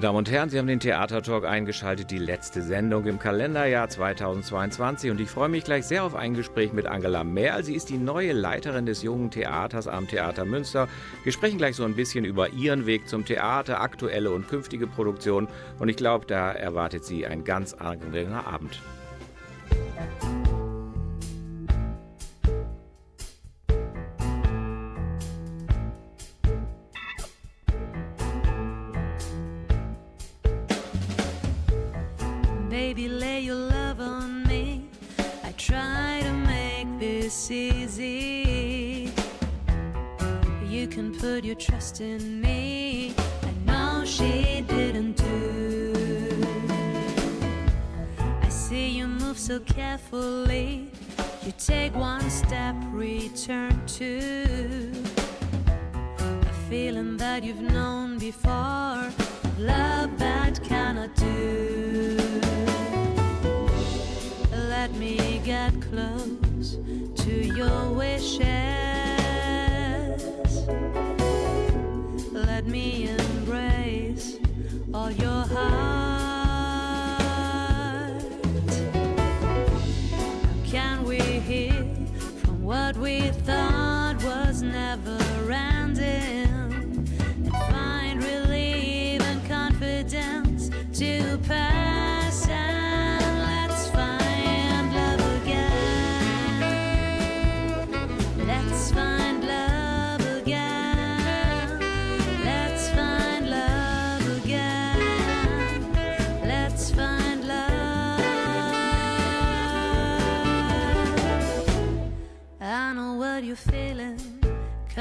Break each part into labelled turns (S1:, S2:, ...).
S1: Meine Damen und Herren, Sie haben den Theatertalk eingeschaltet, die letzte Sendung im Kalenderjahr 2022 und ich freue mich gleich sehr auf ein Gespräch mit Angela Mehr. Sie ist die neue Leiterin des Jungen Theaters am Theater Münster. Wir sprechen gleich so ein bisschen über ihren Weg zum Theater, aktuelle und künftige Produktion und ich glaube, da erwartet Sie ein ganz angenehmer Abend.
S2: Trust in me. I know she didn't do. I see you move so carefully. You take one step, return two. A feeling that you've known before. Love that cannot do. Let me get close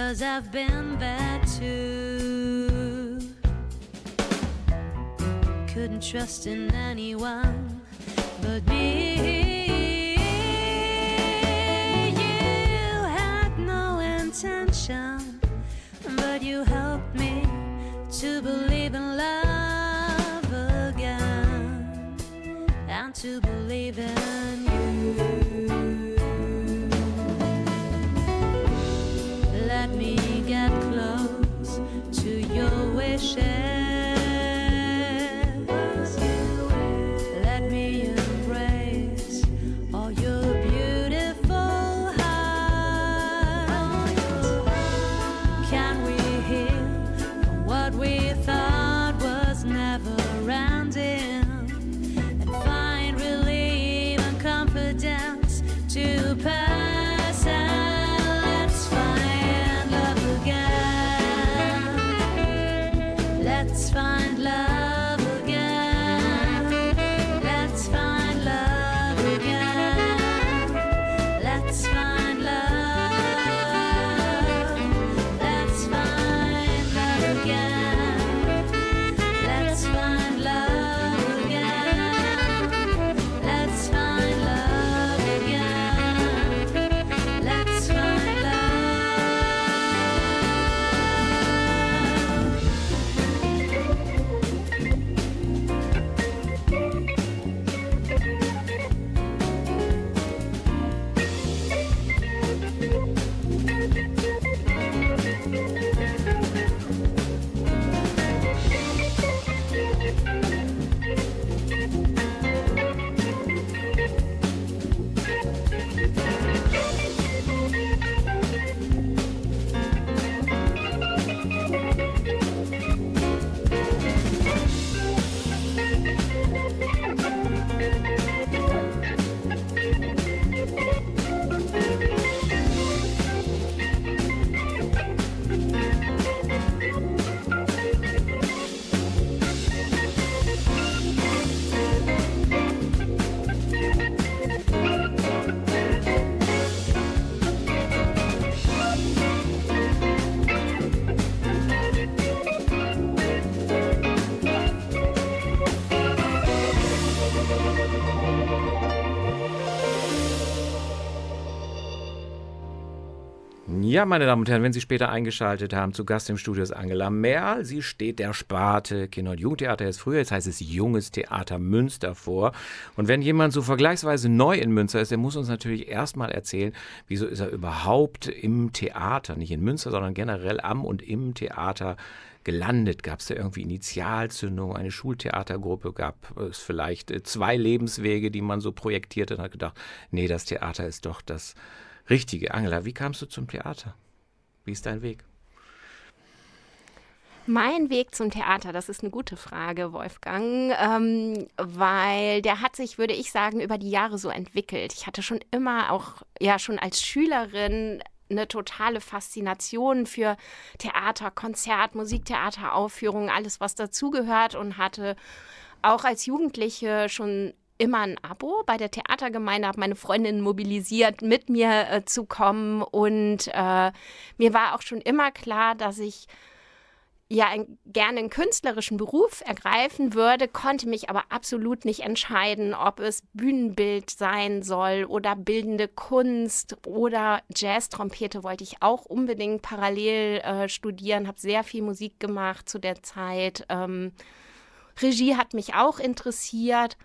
S2: Cause I've been there too. Couldn't trust in anyone but me. You had no intention, but you helped me to believe in love again and to believe in
S1: Ja, meine Damen und Herren, wenn Sie später eingeschaltet haben, zu Gast im Studio ist Angela Merl. Sie steht der Sparte Kinder- und Jugendtheater jetzt früher, jetzt heißt es Junges Theater Münster vor. Und wenn jemand so vergleichsweise neu in Münster ist, der muss uns natürlich erstmal erzählen, wieso ist er überhaupt im Theater, nicht in Münster, sondern generell am und im Theater gelandet? Gab es da irgendwie Initialzündung, eine Schultheatergruppe? Gab es vielleicht äh, zwei Lebenswege, die man so projektiert und hat gedacht, nee, das Theater ist doch das Richtige. Angela, wie kamst du zum Theater? Wie ist dein Weg?
S3: Mein Weg zum Theater, das ist eine gute Frage, Wolfgang, ähm, weil der hat sich, würde ich sagen, über die Jahre so entwickelt. Ich hatte schon immer auch, ja, schon als Schülerin eine totale Faszination für Theater, Konzert, Musiktheateraufführungen, alles, was dazugehört und hatte auch als Jugendliche schon immer ein Abo bei der Theatergemeinde, habe meine Freundinnen mobilisiert, mit mir äh, zu kommen. Und äh, mir war auch schon immer klar, dass ich ja ein, gerne einen künstlerischen Beruf ergreifen würde, konnte mich aber absolut nicht entscheiden, ob es Bühnenbild sein soll oder bildende Kunst oder Jazz-Trompete wollte ich auch unbedingt parallel äh, studieren, habe sehr viel Musik gemacht zu der Zeit. Ähm, Regie hat mich auch interessiert.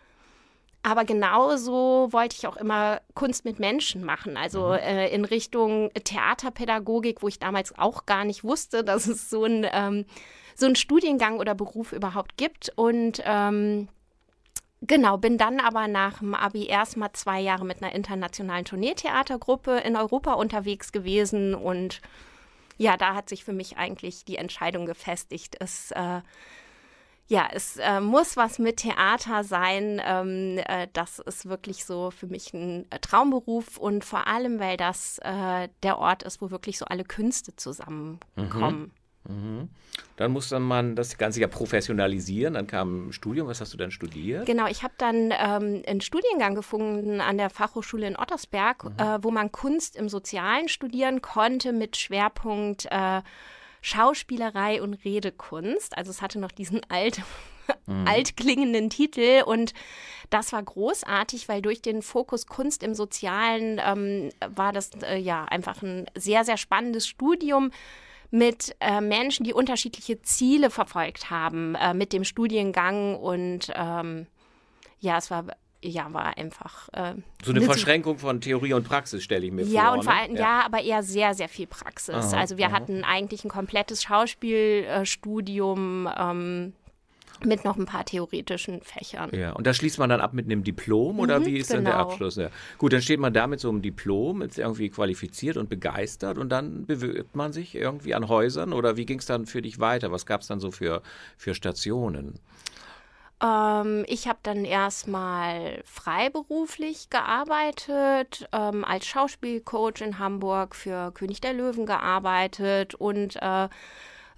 S3: Aber genauso wollte ich auch immer Kunst mit Menschen machen, also mhm. äh, in Richtung Theaterpädagogik, wo ich damals auch gar nicht wusste, dass es so ein, ähm, so ein Studiengang oder Beruf überhaupt gibt. Und ähm, Genau, bin dann aber nach dem Abi erstmal zwei Jahre mit einer internationalen Tourneetheatergruppe in Europa unterwegs gewesen und ja, da hat sich für mich eigentlich die Entscheidung gefestigt, es äh, ja, es äh, muss was mit Theater sein. Ähm, äh, das ist wirklich so für mich ein äh, Traumberuf und vor allem, weil das äh, der Ort ist, wo wirklich so alle Künste zusammenkommen.
S1: Mhm. Mhm. Dann musste man das Ganze ja professionalisieren. Dann kam ein Studium. Was hast du dann studiert?
S3: Genau, ich habe dann ähm, einen Studiengang gefunden an der Fachhochschule in Ottersberg, mhm. Äh, wo man Kunst im Sozialen studieren konnte mit Schwerpunkt äh, Schauspielerei und Redekunst. Also es hatte noch diesen alt, mhm. altklingenden Titel und das war großartig, weil durch den Fokus Kunst im Sozialen ähm, war das äh, ja einfach ein sehr, sehr spannendes Studium mit äh, Menschen, die unterschiedliche Ziele verfolgt haben äh, mit dem Studiengang und ähm, ja, es war ja, war einfach.
S1: Äh, so eine Verschränkung von Theorie und Praxis, stelle ich mir
S3: ja,
S1: vor.
S3: Und vor ne? allem, ja. ja. aber eher sehr, sehr viel Praxis. Aha, also wir aha. hatten eigentlich ein komplettes Schauspielstudium. Ähm, mit noch ein paar theoretischen Fächern.
S1: Ja, und da schließt man dann ab mit einem Diplom oder mhm, wie ist genau. dann der. Abschluss? Ja. Gut, dann steht man da mit so einem Diplom, ist irgendwie qualifiziert und begeistert und dann bewirbt man sich irgendwie an Häusern oder wie ging es dann für dich weiter? Was gab es dann so für, für Stationen?
S3: Ähm, ich habe dann erstmal freiberuflich gearbeitet, ähm, als Schauspielcoach in Hamburg für König der Löwen gearbeitet und äh,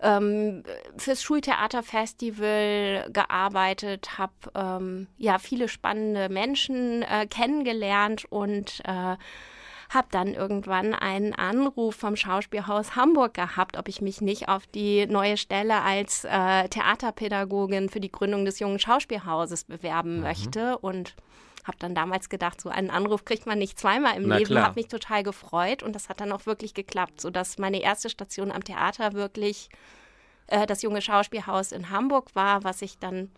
S3: ähm, fürs Schultheaterfestival gearbeitet, habe ähm, ja viele spannende Menschen äh, kennengelernt und äh, habe dann irgendwann einen Anruf vom Schauspielhaus Hamburg gehabt, ob ich mich nicht auf die neue Stelle als äh, Theaterpädagogin für die Gründung des jungen Schauspielhauses bewerben mhm. möchte und habe dann damals gedacht, so einen Anruf kriegt man nicht zweimal im Na Leben. Habe mich total gefreut und das hat dann auch wirklich geklappt, sodass meine erste Station am Theater wirklich äh, das junge Schauspielhaus in Hamburg war, was ich dann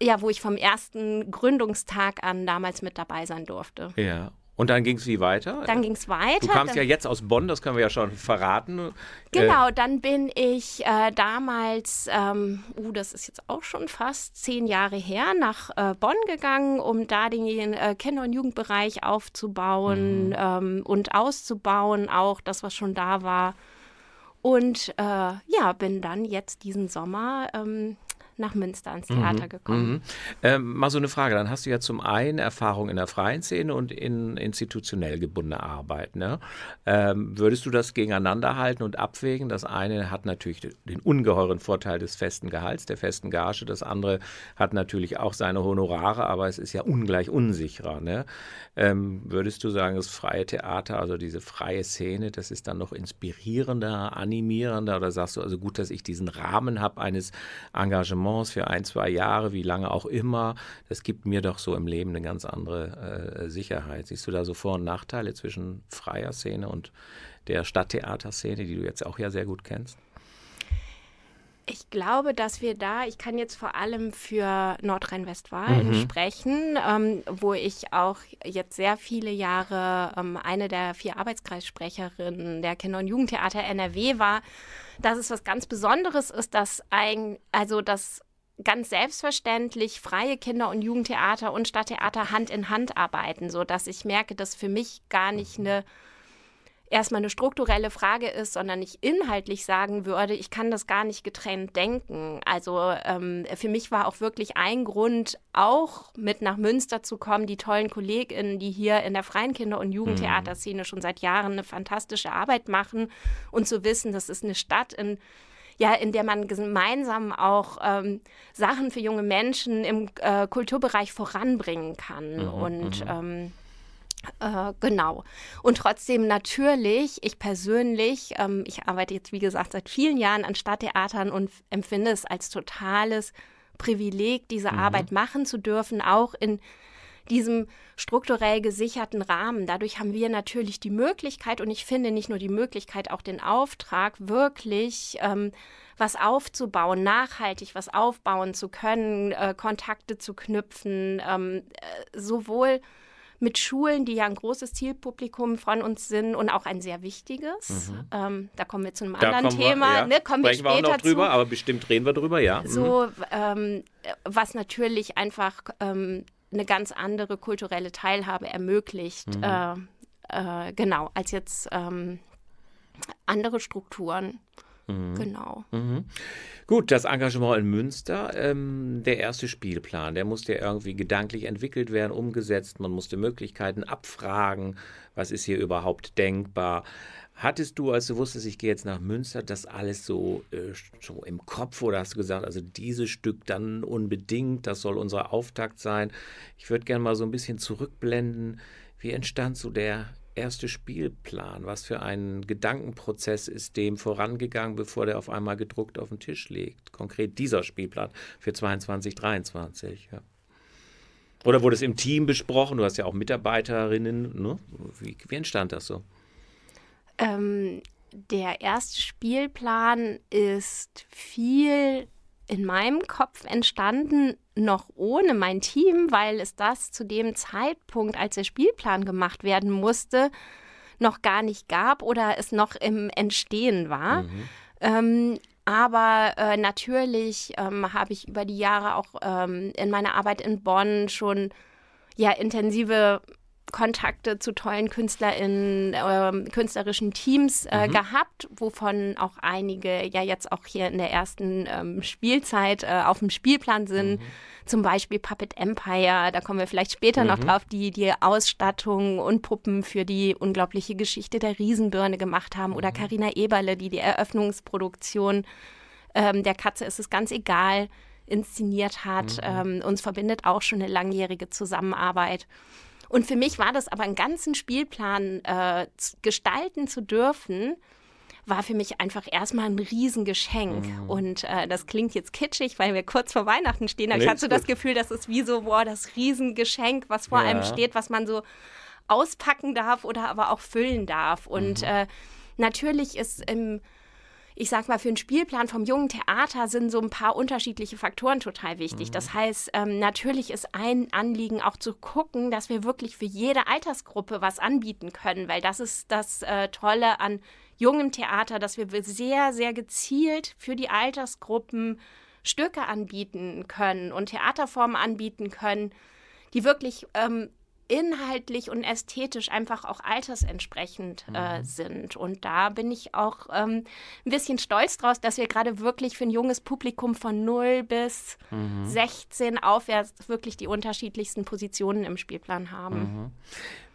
S3: ja, wo ich vom ersten Gründungstag an damals mit dabei sein durfte.
S1: Ja, und dann ging es wie weiter?
S3: Dann ging es weiter.
S1: Du kamst ja jetzt aus Bonn, das können wir ja schon verraten.
S3: Genau, äh, dann bin ich äh, damals, ähm, uh, das ist jetzt auch schon fast zehn Jahre her, nach äh, Bonn gegangen, um da den äh, Kinder- und Jugendbereich aufzubauen mhm. ähm, und auszubauen, auch das, was schon da war. Und äh, ja, bin dann jetzt diesen Sommer ähm, nach Münster ans Theater mhm. gekommen. Mhm.
S1: Ähm, mal so eine Frage, dann hast du ja zum einen Erfahrung in der freien Szene und in institutionell gebundene Arbeit. Ne? Ähm, würdest du das gegeneinander halten und abwägen? Das eine hat natürlich den ungeheuren Vorteil des festen Gehalts, der festen Gage. Das andere hat natürlich auch seine Honorare, aber es ist ja ungleich unsicherer. Ne? Ähm, würdest du sagen, das freie Theater, also diese freie Szene, das ist dann noch inspirierender, animierender? Oder sagst du also gut, dass ich diesen Rahmen habe eines Engagements? Engagements für ein, zwei Jahre, wie lange auch immer, das gibt mir doch so im Leben eine ganz andere äh, Sicherheit. Siehst du da so Vor- und Nachteile zwischen freier Szene und der Stadttheaterszene, die du jetzt auch ja sehr gut kennst?
S3: Ich glaube, dass wir da, ich kann jetzt vor allem für Nordrhein-Westfalen mhm. sprechen, ähm, wo ich auch jetzt sehr viele Jahre ähm, eine der vier Arbeitskreissprecherinnen der Kinder- und Jugendtheater NRW war, dass es was ganz Besonderes ist, dass ein, also dass ganz selbstverständlich freie Kinder- und Jugendtheater und Stadttheater Hand in Hand arbeiten, so dass ich merke, dass für mich gar nicht eine erstmal eine strukturelle Frage ist, sondern ich inhaltlich sagen würde, ich kann das gar nicht getrennt denken. Also ähm, für mich war auch wirklich ein Grund, auch mit nach Münster zu kommen, die tollen KollegInnen, die hier in der freien Kinder- und Jugendtheaterszene schon seit Jahren eine fantastische Arbeit machen und zu wissen, das ist eine Stadt in ja, in der man gemeinsam auch ähm, Sachen für junge Menschen im äh, Kulturbereich voranbringen kann. Mhm, und mhm. ähm, äh, genau. Und trotzdem natürlich, ich persönlich, ähm, ich arbeite jetzt wie gesagt seit vielen Jahren an Stadttheatern und empfinde es als totales Privileg, diese mhm. Arbeit machen zu dürfen, auch in diesem strukturell gesicherten Rahmen. Dadurch haben wir natürlich die Möglichkeit und ich finde nicht nur die Möglichkeit, auch den Auftrag, wirklich ähm, was aufzubauen, nachhaltig was aufbauen zu können, äh, Kontakte zu knüpfen, ähm, äh, sowohl mit Schulen, die ja ein großes Zielpublikum von uns sind und auch ein sehr wichtiges. Mhm. Ähm, da kommen wir zu einem da anderen Thema. Wir,
S1: ja. ne, kommen Sprechen wir später wir auch noch drüber, zu. aber bestimmt reden wir drüber, ja.
S3: So, mhm. ähm, was natürlich einfach ähm, eine ganz andere kulturelle Teilhabe ermöglicht. Mhm. Äh, äh, genau, als jetzt ähm, andere Strukturen. Mhm. Genau.
S1: Mhm. Gut, das Engagement in Münster, ähm, der erste Spielplan, der musste ja irgendwie gedanklich entwickelt werden, umgesetzt. Man musste Möglichkeiten abfragen, was ist hier überhaupt denkbar. Hattest du, als du wusstest, ich gehe jetzt nach Münster, das alles so, äh, so im Kopf oder hast du gesagt, also dieses Stück dann unbedingt, das soll unser Auftakt sein? Ich würde gerne mal so ein bisschen zurückblenden. Wie entstand so der erste Spielplan? Was für ein Gedankenprozess ist dem vorangegangen, bevor der auf einmal gedruckt auf den Tisch liegt? Konkret dieser Spielplan für 22, 23. Ja. Oder wurde es im Team besprochen? Du hast ja auch Mitarbeiterinnen. Ne? Wie, wie entstand das so?
S3: Ähm, der erste Spielplan ist viel in meinem Kopf entstanden, noch ohne mein Team, weil es das zu dem Zeitpunkt, als der Spielplan gemacht werden musste, noch gar nicht gab oder es noch im Entstehen war. Mhm. Ähm, aber äh, natürlich ähm, habe ich über die Jahre auch ähm, in meiner Arbeit in Bonn schon ja intensive Kontakte zu tollen KünstlerInnen, äh, künstlerischen Teams äh, mhm. gehabt, wovon auch einige ja jetzt auch hier in der ersten ähm, Spielzeit äh, auf dem Spielplan sind. Mhm. Zum Beispiel Puppet Empire, da kommen wir vielleicht später mhm. noch drauf, die die Ausstattung und Puppen für die unglaubliche Geschichte der Riesenbirne gemacht haben. Oder Karina mhm. Eberle, die die Eröffnungsproduktion ähm, der Katze ist es ganz egal inszeniert hat. Mhm. Ähm, uns verbindet auch schon eine langjährige Zusammenarbeit. Und für mich war das aber einen ganzen Spielplan äh, gestalten zu dürfen, war für mich einfach erstmal ein Riesengeschenk. Mhm. Und äh, das klingt jetzt kitschig, weil wir kurz vor Weihnachten stehen. Aber nee, ich hatte so das Gefühl, das ist wie so, boah, das Riesengeschenk, was vor ja. einem steht, was man so auspacken darf oder aber auch füllen darf. Und mhm. äh, natürlich ist im ich sag mal, für einen Spielplan vom jungen Theater sind so ein paar unterschiedliche Faktoren total wichtig. Mhm. Das heißt, ähm, natürlich ist ein Anliegen auch zu gucken, dass wir wirklich für jede Altersgruppe was anbieten können, weil das ist das äh, Tolle an jungem Theater, dass wir sehr, sehr gezielt für die Altersgruppen Stücke anbieten können und Theaterformen anbieten können, die wirklich ähm, inhaltlich und ästhetisch einfach auch altersentsprechend äh, mhm. sind. Und da bin ich auch ähm, ein bisschen stolz draus, dass wir gerade wirklich für ein junges Publikum von 0 bis mhm. 16 aufwärts wirklich die unterschiedlichsten Positionen im Spielplan haben. Mhm.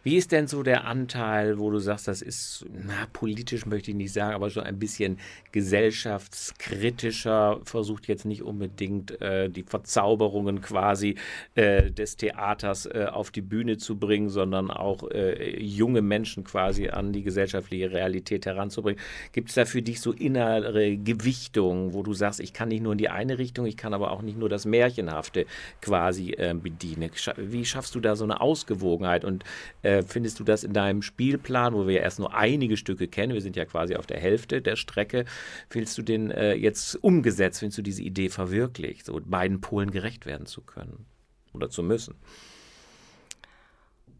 S1: Wie ist denn so der Anteil, wo du sagst, das ist, na, politisch möchte ich nicht sagen, aber schon ein bisschen gesellschaftskritischer, versucht jetzt nicht unbedingt äh, die Verzauberungen quasi äh, des Theaters äh, auf die Bühne zu bringen, sondern auch äh, junge Menschen quasi an die gesellschaftliche Realität heranzubringen. Gibt es da für dich so innere Gewichtungen, wo du sagst, ich kann nicht nur in die eine Richtung, ich kann aber auch nicht nur das Märchenhafte quasi äh, bedienen? Wie schaffst du da so eine Ausgewogenheit und äh, Äh, findest du das in deinem Spielplan, wo wir ja erst nur einige Stücke kennen, wir sind ja quasi auf der Hälfte der Strecke, findest du den äh, jetzt umgesetzt, findest du diese Idee verwirklicht, so beiden Polen gerecht werden zu können oder zu müssen?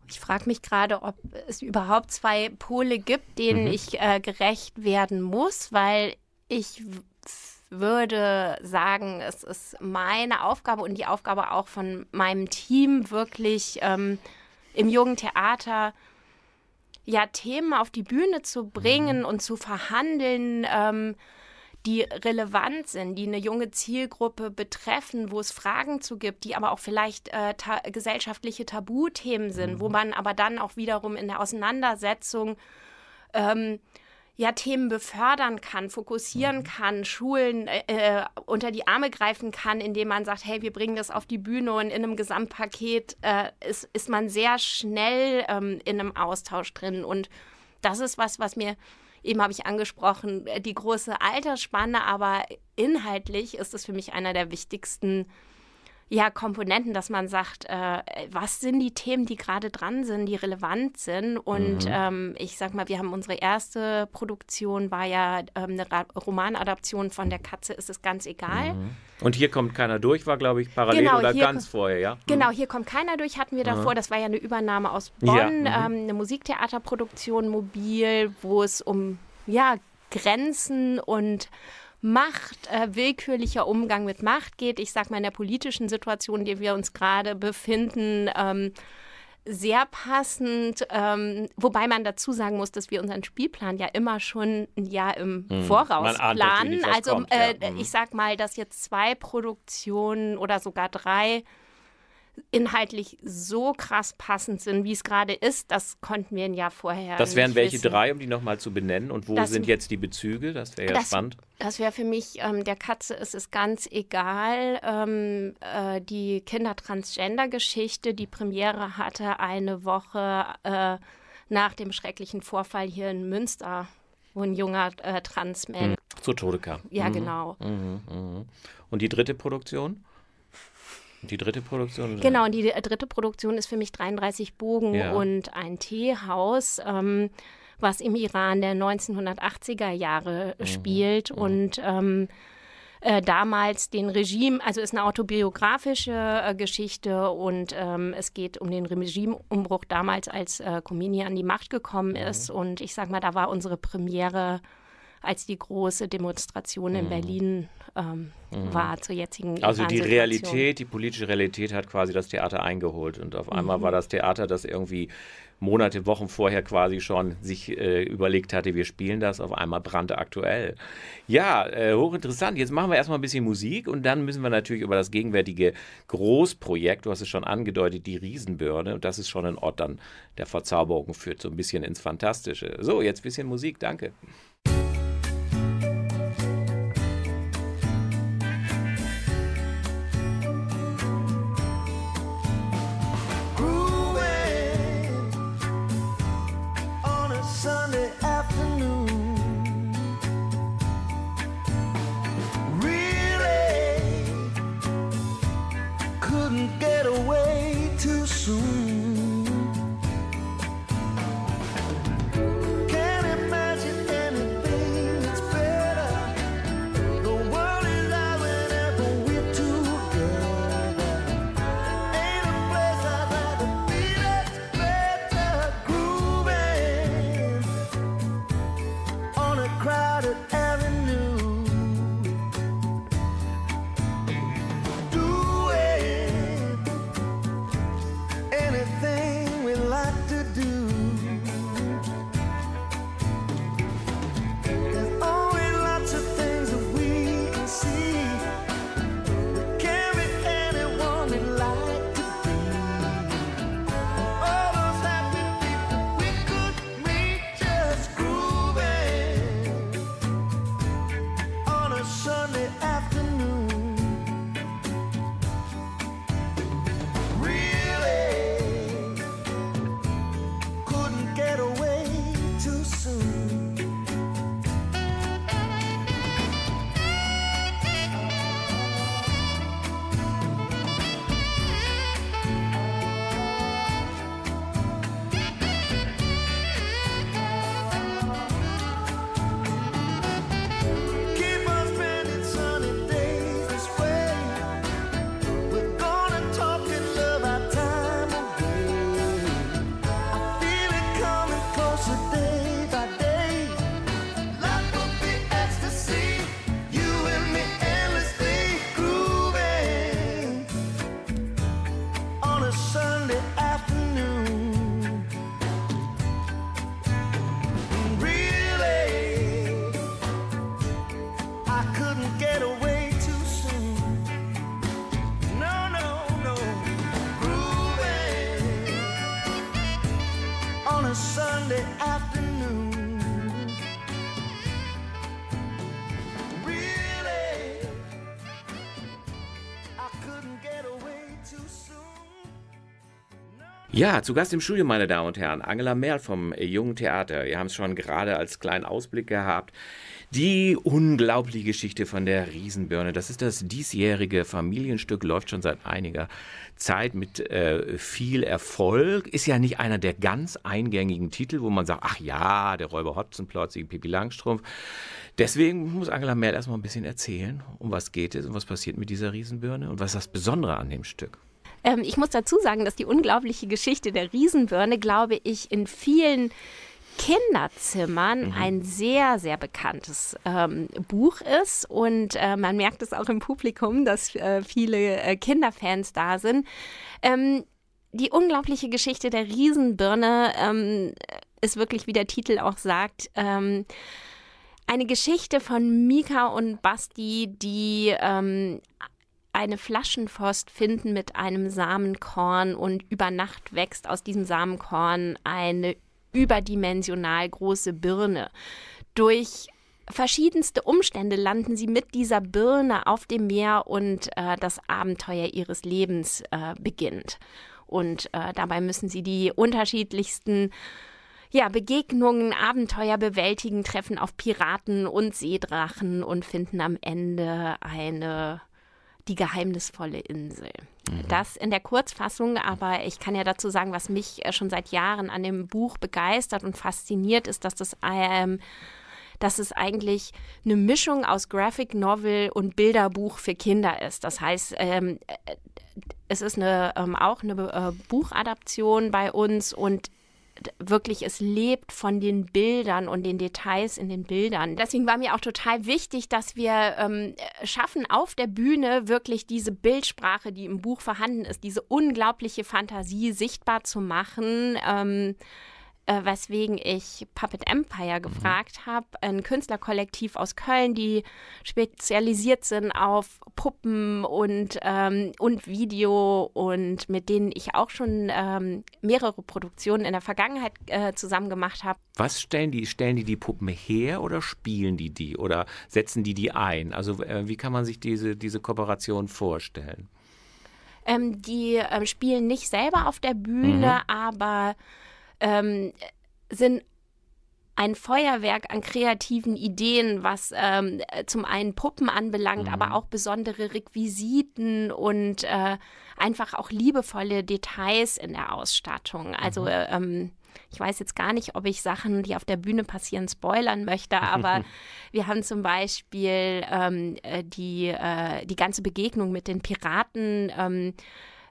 S3: Ich frage mich gerade, ob es überhaupt zwei Pole gibt, denen mhm. ich äh, gerecht werden muss, weil ich würde sagen, es ist meine Aufgabe und die Aufgabe auch von meinem Team, wirklich ähm, im jungen Theater ja Themen auf die Bühne zu bringen mhm. und zu verhandeln, ähm, die relevant sind, die eine junge Zielgruppe betreffen, wo es Fragen zu gibt, die aber auch vielleicht äh, ta gesellschaftliche Tabuthemen sind, mhm. wo man aber dann auch wiederum in der Auseinandersetzung ähm, ja, Themen befördern kann, fokussieren mhm. kann, Schulen äh, äh, unter die Arme greifen kann, indem man sagt, hey, wir bringen das auf die Bühne und in einem Gesamtpaket äh, ist, ist man sehr schnell ähm, in einem Austausch drin. Und das ist was, was mir, eben habe ich angesprochen, äh, die große Altersspanne, aber inhaltlich ist es für mich einer der wichtigsten ja, Komponenten, dass man sagt, äh, was sind die Themen, die gerade dran sind, die relevant sind. Und mhm. ähm, ich sag mal, wir haben unsere erste Produktion, war ja ähm, eine Romanadaption von Der Katze ist es ganz egal. Mhm.
S1: Und hier kommt keiner durch, war, glaube ich, parallel genau, oder ganz vorher, ja? Mhm.
S3: Genau, hier kommt keiner durch, hatten wir davor. Das war ja eine Übernahme aus Bonn, ja. Mhm. ähm, eine Musiktheaterproduktion mobil, wo es um ja, Grenzen und Macht, äh, willkürlicher Umgang mit Macht geht. Ich sage mal, in der politischen Situation, in der wir uns gerade befinden, ähm, sehr passend, ähm, wobei man dazu sagen muss, dass wir unseren Spielplan ja immer schon ein Jahr im hm. Voraus planen. Also kommt, äh, ja. hm. ich sag mal, dass jetzt zwei Produktionen oder sogar drei inhaltlich so krass passend sind, wie es gerade ist, das konnten wir Jahr vorher.
S1: Das wären welche wissen. drei, um die nochmal zu benennen? Und wo das, sind jetzt die Bezüge? Das wäre ja das, spannend.
S3: Das wäre für mich, ähm, der Katze ist es ganz egal. Ähm, äh, die Kinder-Transgender-Geschichte, die Premiere hatte eine Woche äh, nach dem schrecklichen Vorfall hier in Münster, wo ein junger äh, Transmensch
S1: hm. zu Tode kam.
S3: Ja, mhm. genau.
S1: Mhm, mh. Und die dritte Produktion? Die dritte Produktion?
S3: Oder? Genau, und die dritte Produktion ist für mich 33 Bogen ja. und ein Teehaus, ähm, was im Iran der 1980er Jahre mhm. spielt mhm. und ähm, äh, damals den Regime, also ist eine autobiografische äh, Geschichte und ähm, es geht um den Regimeumbruch damals, als äh, Khomeini an die Macht gekommen mhm. ist. Und ich sag mal, da war unsere Premiere als die große Demonstration in mhm. Berlin ähm, mhm. war zur jetzigen
S1: Also die Realität, die politische Realität hat quasi das Theater eingeholt und auf einmal mhm. war das Theater, das irgendwie Monate, Wochen vorher quasi schon sich äh, überlegt hatte, wir spielen das, auf einmal brannte aktuell. Ja, äh, hochinteressant. Jetzt machen wir erstmal ein bisschen Musik und dann müssen wir natürlich über das gegenwärtige Großprojekt, du hast es schon angedeutet, die Riesenbirne. Und das ist schon ein Ort dann der Verzauberung, führt so ein bisschen ins Fantastische. So, jetzt ein bisschen Musik, danke. Ja, zu Gast im Studio, meine Damen und Herren, Angela Merl vom Jungen Theater. Wir haben es schon gerade als kleinen Ausblick gehabt. Die unglaubliche Geschichte von der Riesenbirne. Das ist das diesjährige Familienstück, läuft schon seit einiger Zeit mit äh, viel Erfolg. Ist ja nicht einer der ganz eingängigen Titel, wo man sagt, ach ja, der Räuber Hotzenplotz, die Pippi Langstrumpf. Deswegen muss Angela Merl erstmal ein bisschen erzählen, um was geht es und was passiert mit dieser Riesenbirne und was ist das Besondere an dem Stück.
S3: Ähm, ich muss dazu sagen, dass die unglaubliche Geschichte der Riesenbirne, glaube ich, in vielen Kinderzimmern mhm. ein sehr, sehr bekanntes ähm, Buch ist. Und äh, man merkt es auch im Publikum, dass äh, viele äh, Kinderfans da sind. Ähm, die unglaubliche Geschichte der Riesenbirne ähm, ist wirklich, wie der Titel auch sagt, ähm, eine Geschichte von Mika und Basti, die ähm, eine Flaschenforst finden mit einem Samenkorn und über Nacht wächst aus diesem Samenkorn eine überdimensional große Birne. Durch verschiedenste Umstände landen sie mit dieser Birne auf dem Meer und äh, das Abenteuer ihres Lebens äh, beginnt. Und äh, dabei müssen sie die unterschiedlichsten ja, Begegnungen, Abenteuer bewältigen, treffen auf Piraten und Seedrachen und finden am Ende eine die geheimnisvolle Insel. Mhm. Das in der Kurzfassung, aber ich kann ja dazu sagen, was mich äh, schon seit Jahren an dem Buch begeistert und fasziniert, ist, dass das ähm, dass es eigentlich eine Mischung aus Graphic Novel und Bilderbuch für Kinder ist. Das heißt, ähm, äh, es ist eine, ähm, auch eine äh, Buchadaption bei uns und wirklich, es lebt von den Bildern und den Details in den Bildern. Deswegen war mir auch total wichtig, dass wir ähm, schaffen, auf der Bühne wirklich diese Bildsprache, die im Buch vorhanden ist, diese unglaubliche Fantasie sichtbar zu machen. Ähm, äh, weswegen ich Puppet Empire mhm. gefragt habe, ein Künstlerkollektiv aus Köln, die spezialisiert sind auf Puppen und, ähm, und Video und mit denen ich auch schon ähm, mehrere Produktionen in der Vergangenheit äh, zusammen gemacht habe.
S1: Was stellen die? Stellen die die Puppen her oder spielen die die oder setzen die die ein? Also äh, wie kann man sich diese, diese Kooperation vorstellen?
S3: Ähm, die äh, spielen nicht selber auf der Bühne, mhm. aber ähm, sind ein Feuerwerk an kreativen Ideen, was ähm, zum einen Puppen anbelangt, mhm. aber auch besondere Requisiten und äh, einfach auch liebevolle Details in der Ausstattung. Also mhm. ähm, ich weiß jetzt gar nicht, ob ich Sachen, die auf der Bühne passieren, spoilern möchte, aber wir haben zum Beispiel ähm, äh, die, äh, die ganze Begegnung mit den Piraten ähm,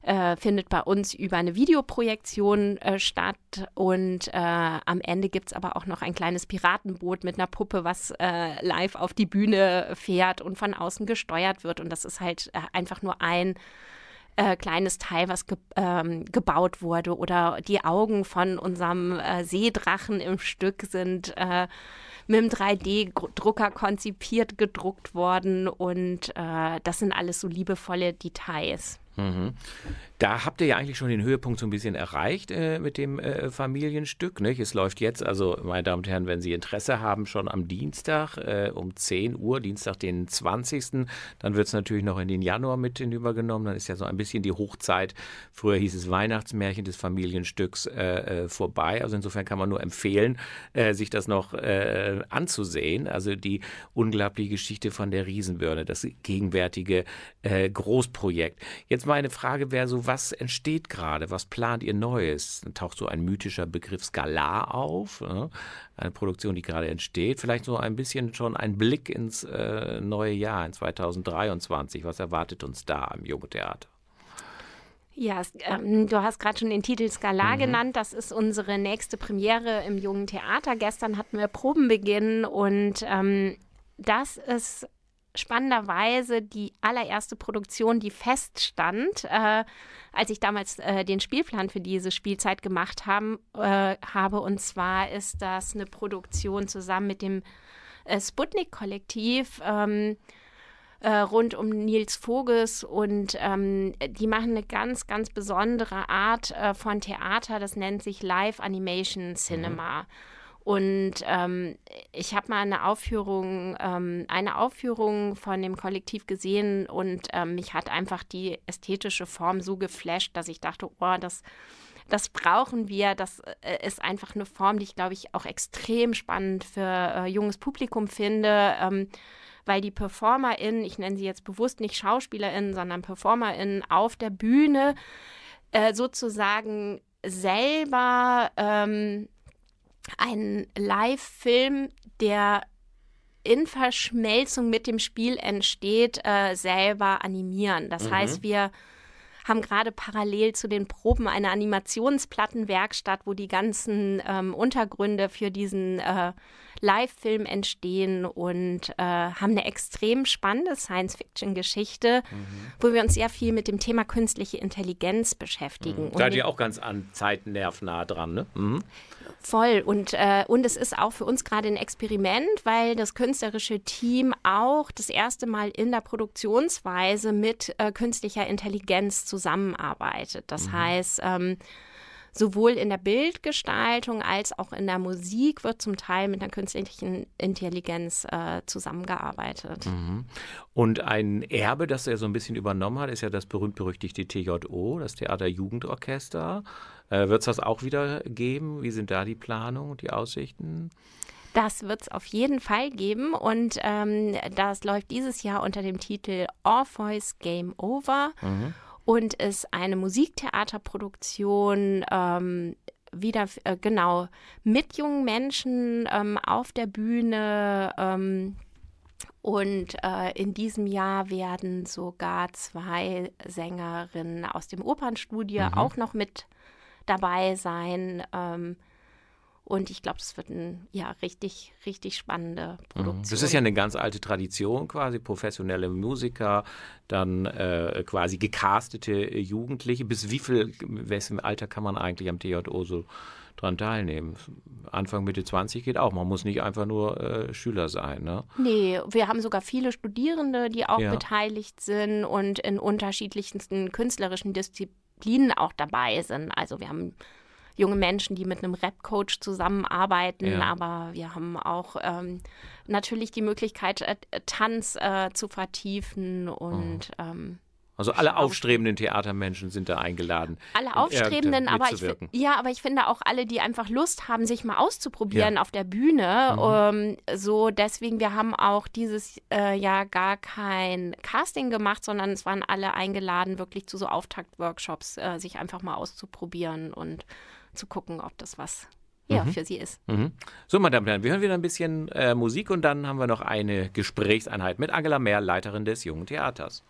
S3: äh, findet bei uns über eine Videoprojektion äh, statt. Und äh, am Ende gibt es aber auch noch ein kleines Piratenboot mit einer Puppe, was äh, live auf die Bühne fährt und von außen gesteuert wird. Und das ist halt äh, einfach nur ein äh, kleines Teil, was ge ähm, gebaut wurde. Oder die Augen von unserem Seedrachen im Stück sind mit einem 3D-Drucker konzipiert gedruckt worden. Und das sind alles so liebevolle Details.
S1: Mhm. Da habt ihr ja eigentlich schon den Höhepunkt so ein bisschen erreicht äh, mit dem äh, Familienstück. Nicht? Es läuft jetzt, also meine Damen und Herren, wenn Sie Interesse haben, schon am Dienstag äh, um 10 Uhr, Dienstag den 20. Dann wird es natürlich noch in den Januar mit hinübergenommen. Dann ist ja so ein bisschen die Hochzeit, früher hieß es Weihnachtsmärchen des Familienstücks, äh, äh, vorbei. Also insofern kann man nur empfehlen, äh, sich das noch anzusehen. Also die unglaubliche Geschichte von der Riesenbirne, das gegenwärtige Großprojekt. Jetzt meine Frage wäre so, was entsteht gerade? Was plant ihr Neues? Dann taucht so ein mythischer Begriff Skalar auf, ne? eine Produktion, die gerade entsteht. Vielleicht so ein bisschen schon ein Blick ins äh, neue Jahr, in 2023. Was erwartet uns da am Jungen Theater?
S3: Ja, ähm, du hast gerade schon den Titel Skalar mhm. genannt. Das ist unsere nächste Premiere im Jungen Theater. Gestern hatten wir Probenbeginn und ähm, das ist spannenderweise die allererste Produktion, die feststand, äh, als ich damals äh, den Spielplan für diese Spielzeit gemacht haben, äh, habe. Und zwar ist das eine Produktion zusammen mit dem äh, Sputnik-Kollektiv. Ähm, äh, rund um Nils Voges und ähm, die machen eine ganz, ganz besondere Art äh, von Theater, das nennt sich Live Animation Cinema. Mhm. Und ähm, ich habe mal eine Aufführung, ähm, eine Aufführung von dem Kollektiv gesehen und ähm, mich hat einfach die ästhetische Form so geflasht, dass ich dachte, oh, das das brauchen wir. Das äh, ist einfach eine Form, die ich, glaube ich, auch extrem spannend für äh, junges Publikum finde. Ähm, weil die PerformerInnen, ich nenne sie jetzt bewusst nicht SchauspielerInnen, sondern PerformerInnen auf der Bühne äh, sozusagen selber ähm, einen Live-Film, der in Verschmelzung mit dem Spiel entsteht, äh, selber animieren. Das mhm. heißt, wir haben gerade parallel zu den Proben eine Animationsplattenwerkstatt, wo die ganzen ähm, Untergründe für diesen äh, Live-Film entstehen und äh, haben eine extrem spannende Science-Fiction-Geschichte, mhm. wo wir uns sehr viel mit dem Thema künstliche Intelligenz beschäftigen.
S1: Mhm. Seid ihr auch ganz an zeitnervnah dran, ne? Mhm.
S3: Voll. Und, äh, und es ist auch für uns gerade ein Experiment, weil das künstlerische Team auch das erste Mal in der Produktionsweise mit äh, künstlicher Intelligenz zusammenarbeitet. Das mhm. heißt, ähm, sowohl in der Bildgestaltung als auch in der Musik wird zum Teil mit einer künstlichen Intelligenz äh, zusammengearbeitet. Mhm.
S1: Und ein Erbe, das er so ein bisschen übernommen hat, ist ja das berühmt-berüchtigte TJO, das Theaterjugendorchester. Äh, wird es das auch wieder geben? Wie sind da die Planungen und die Aussichten?
S3: Das wird es auf jeden Fall geben und ähm, das läuft dieses Jahr unter dem Titel Orpheus Game Over. Mhm und ist eine Musiktheaterproduktion ähm, wieder äh, genau mit jungen Menschen ähm, auf der Bühne. Ähm, und äh, in diesem Jahr werden sogar zwei Sängerinnen aus dem Opernstudio mhm. auch noch mit dabei sein. Ähm, und ich glaube, es wird eine ja, richtig, richtig spannende mhm. Produktion.
S1: Das ist ja eine ganz alte Tradition quasi, professionelle Musiker, dann äh, quasi gecastete Jugendliche. Bis wie viel, welchem Alter kann man eigentlich am TJO so dran teilnehmen? Anfang, Mitte 20 geht auch. Man muss nicht einfach nur äh, Schüler sein, ne?
S3: Nee, wir haben sogar viele Studierende, die auch ja. beteiligt sind und in unterschiedlichsten künstlerischen Disziplinen auch dabei sind. Also wir haben junge Menschen, die mit einem Rap-Coach zusammenarbeiten, ja. aber wir haben auch ähm, natürlich die Möglichkeit, äh, Tanz äh, zu vertiefen und mhm. ähm,
S1: also alle aufstrebenden Theatermenschen sind da eingeladen.
S3: Alle aufstrebenden, aber ich, ja, aber ich finde auch alle, die einfach Lust haben, sich mal auszuprobieren ja. auf der Bühne. Mhm. Ähm, so deswegen, wir haben auch dieses äh, Jahr gar kein Casting gemacht, sondern es waren alle eingeladen, wirklich zu so Auftaktworkshops äh, sich einfach mal auszuprobieren und zu gucken, ob das was ja, mhm. für sie ist.
S1: Mhm. So, meine Damen und Herren, wir hören wieder ein bisschen äh, Musik und dann haben wir noch eine Gesprächseinheit mit Angela Mehr, Leiterin des Jungen Theaters.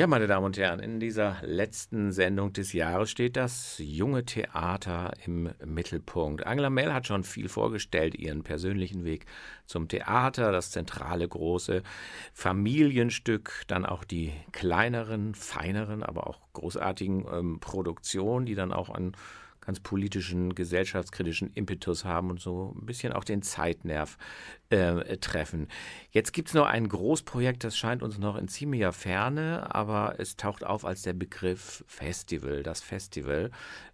S1: Ja, meine Damen und Herren, in dieser letzten Sendung des Jahres steht das junge Theater im Mittelpunkt. Angela Mell hat schon viel vorgestellt, ihren persönlichen Weg zum Theater, das zentrale große Familienstück, dann auch die kleineren, feineren, aber auch großartigen ähm, Produktionen, die dann auch an ganz politischen, gesellschaftskritischen Impetus haben und so ein bisschen auch den Zeitnerv äh, treffen. Jetzt gibt es noch ein Großprojekt, das scheint uns noch in ziemlicher Ferne, aber es taucht auf als der Begriff Festival, das Festival.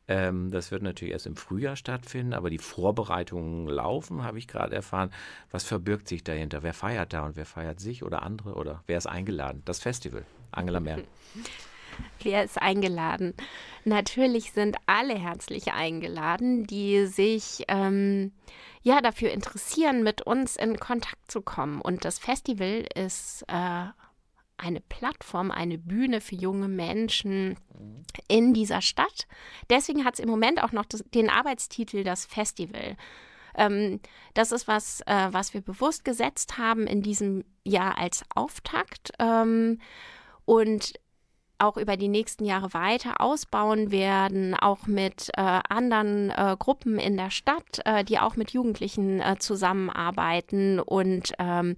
S1: Ähm, das wird natürlich erst im Frühjahr stattfinden, aber die Vorbereitungen laufen, habe ich gerade erfahren. Was verbirgt sich dahinter? Wer feiert da und wer feiert sich oder andere oder wer ist eingeladen? Das Festival. Angela Merkel.
S3: Wer ist eingeladen? Natürlich sind alle herzlich eingeladen, die sich ähm, ja dafür interessieren, mit uns in Kontakt zu kommen. Und das Festival ist äh, eine Plattform, eine Bühne für junge Menschen in dieser Stadt. Deswegen hat es im Moment auch noch das, den Arbeitstitel das Festival. Ähm, das ist was, äh, was wir bewusst gesetzt haben in diesem Jahr als Auftakt. Ähm, und auch über die nächsten Jahre weiter ausbauen werden, auch mit äh, anderen äh, Gruppen in der Stadt, äh, die auch mit Jugendlichen äh, zusammenarbeiten. Und ähm,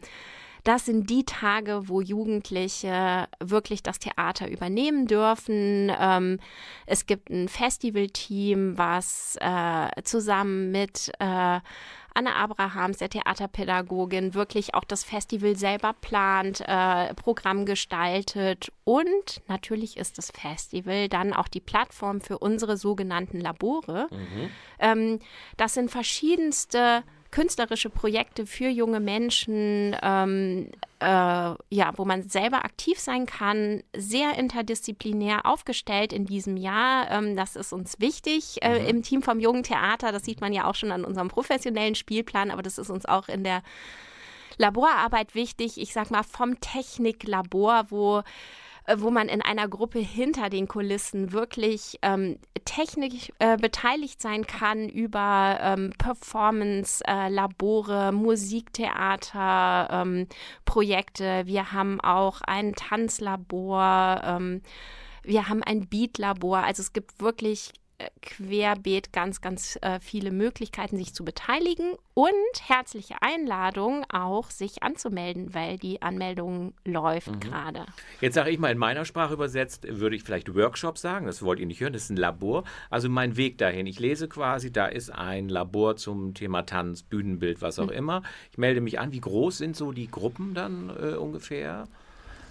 S3: das sind die Tage, wo Jugendliche wirklich das Theater übernehmen dürfen. Ähm, es gibt ein Festivalteam, was äh, zusammen mit äh, Anne Abrahams, der Theaterpädagogin, wirklich auch das Festival selber plant, äh, Programm gestaltet und natürlich ist das Festival dann auch die Plattform für unsere sogenannten Labore. Mhm. Ähm, das sind verschiedenste künstlerische Projekte für junge Menschen, ähm, äh, ja, wo man selber aktiv sein kann, sehr interdisziplinär aufgestellt in diesem Jahr. Ähm, das ist uns wichtig äh, mhm. im Team vom Jungen Theater. Das sieht man ja auch schon an unserem professionellen Spielplan, aber das ist uns auch in der Laborarbeit wichtig. Ich sag mal vom Techniklabor, wo wo man in einer Gruppe hinter den Kulissen wirklich ähm, technisch äh, beteiligt sein kann über ähm, Performance, äh, Labore, Musiktheater, ähm, Projekte. Wir haben auch ein Tanzlabor. Ähm, wir haben ein Beatlabor. Also es gibt wirklich querbeet ganz, ganz äh, viele Möglichkeiten, sich zu beteiligen und herzliche Einladung auch, sich anzumelden, weil die Anmeldung läuft mhm. gerade.
S1: Jetzt sage ich mal in meiner Sprache übersetzt, würde ich vielleicht Workshop sagen, das wollt ihr nicht hören, das ist ein Labor. Also mein Weg dahin, ich lese quasi, da ist ein Labor zum Thema Tanz, Bühnenbild, was auch mhm. immer. Ich melde mich an, wie groß sind so die Gruppen dann äh, ungefähr?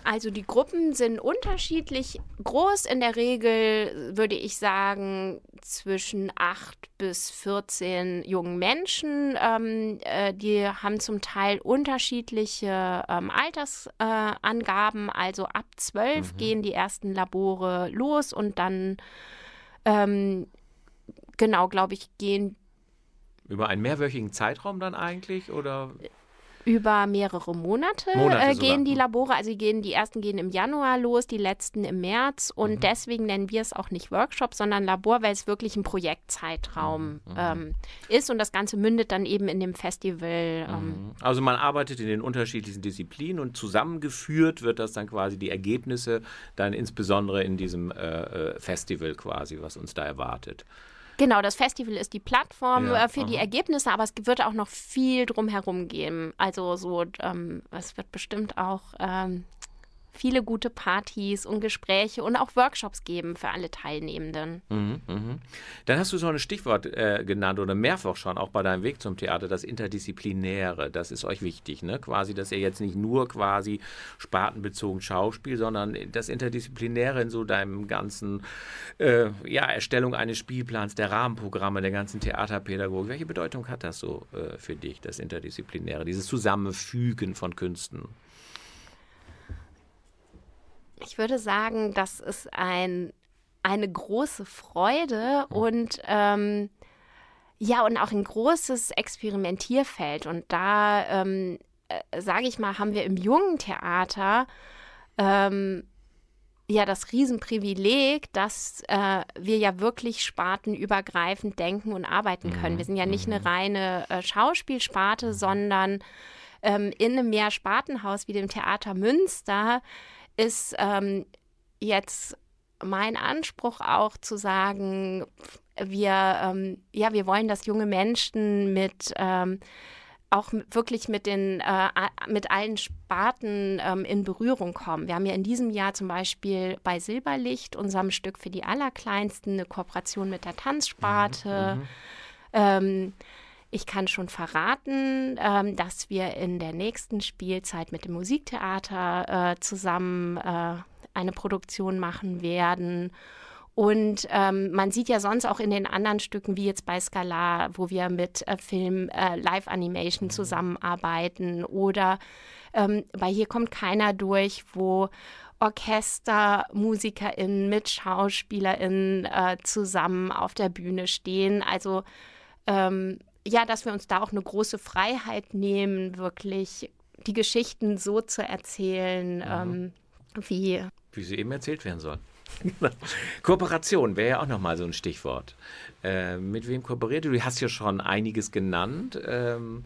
S3: Also die Gruppen sind unterschiedlich groß. In der Regel würde ich sagen zwischen 8 bis 14 jungen Menschen. Ähm, äh, die haben zum Teil unterschiedliche ähm, Altersangaben. Äh, also ab 12 mhm. gehen die ersten Labore los und dann, ähm, genau, glaube ich, gehen
S1: über einen mehrwöchigen Zeitraum dann eigentlich oder?
S3: Über mehrere Monate, Monate äh, gehen die Labore. Also die, gehen, die ersten gehen im Januar los, die letzten im März. Und mhm. deswegen nennen wir es auch nicht Workshop, sondern Labor, weil es wirklich ein Projektzeitraum mhm. mhm. ähm, ist. Und das Ganze mündet dann eben in dem Festival. Ähm.
S1: Mhm. Also man arbeitet in den unterschiedlichen Disziplinen und zusammengeführt wird das dann quasi die Ergebnisse dann insbesondere in diesem äh, äh Festival quasi, was uns da erwartet.
S3: Genau, das Festival ist die Plattform ja, äh, für aha. die Ergebnisse, aber es wird auch noch viel drumherum geben. Also so, ähm, es wird bestimmt auch ähm, viele gute Partys und Gespräche und auch Workshops geben für alle Teilnehmenden.
S1: Mhm, mh. Dann hast du so ein Stichwort äh, genannt oder mehrfach schon, auch bei deinem Weg zum Theater, das Interdisziplinäre. Das ist euch wichtig, ne? Quasi, dass ihr jetzt nicht nur quasi spartenbezogen Schauspiel, sondern das Interdisziplinäre in so deinem ganzen, äh, ja, Erstellung eines Spielplans, der Rahmenprogramme, der ganzen Theaterpädagogik. Welche Bedeutung hat das so äh, für dich, das Interdisziplinäre, dieses Zusammenfügen von Künsten?
S3: Ich würde sagen, das ist ein, eine große Freude und ähm, ja, und auch ein großes Experimentierfeld. Und da, ähm, äh, sage ich mal, haben wir im jungen Theater ähm, ja das Riesenprivileg, dass äh, wir ja wirklich spartenübergreifend denken und arbeiten können. Mhm. Wir sind ja nicht eine mhm. reine äh, Schauspielsparte, sondern ähm, in einem Mehrspartenhaus wie dem Theater Münster ist ähm, jetzt mein Anspruch auch zu sagen, wir, ähm, ja, wir wollen, dass junge Menschen mit ähm, auch wirklich mit den äh, mit allen Sparten ähm, in Berührung kommen. Wir haben ja in diesem Jahr zum Beispiel bei Silberlicht, unserem Stück für die Allerkleinsten, eine Kooperation mit der Tanzsparte. Mhm, mhm. ähm, ich kann schon verraten, ähm, dass wir in der nächsten Spielzeit mit dem Musiktheater äh, zusammen äh, eine Produktion machen werden. Und ähm, man sieht ja sonst auch in den anderen Stücken, wie jetzt bei Scala, wo wir mit äh, Film, äh, Live-Animation zusammenarbeiten oder ähm, bei Hier kommt keiner durch, wo Orchester, MusikerInnen mit SchauspielerInnen äh, zusammen auf der Bühne stehen. Also ähm, ja, dass wir uns da auch eine große Freiheit nehmen, wirklich die Geschichten so zu erzählen, mhm. ähm, wie
S1: wie sie eben erzählt werden sollen. Kooperation wäre ja auch nochmal so ein Stichwort. Äh, mit wem kooperiert du? Du hast ja schon einiges genannt. Ähm,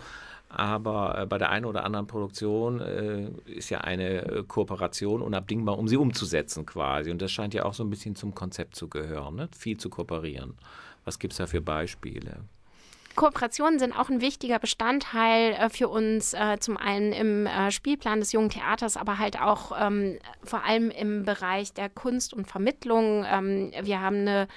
S1: aber äh, bei der einen oder anderen Produktion äh, ist ja eine äh, Kooperation unabdingbar, um sie umzusetzen quasi. Und das scheint ja auch so ein bisschen zum Konzept zu gehören, ne? viel zu kooperieren. Was gibt es da für Beispiele?
S3: Kooperationen sind auch ein wichtiger Bestandteil äh, für uns, äh, zum einen im äh, Spielplan des Jungen Theaters, aber halt auch ähm, vor allem im Bereich der Kunst und Vermittlung. Ähm, wir haben eine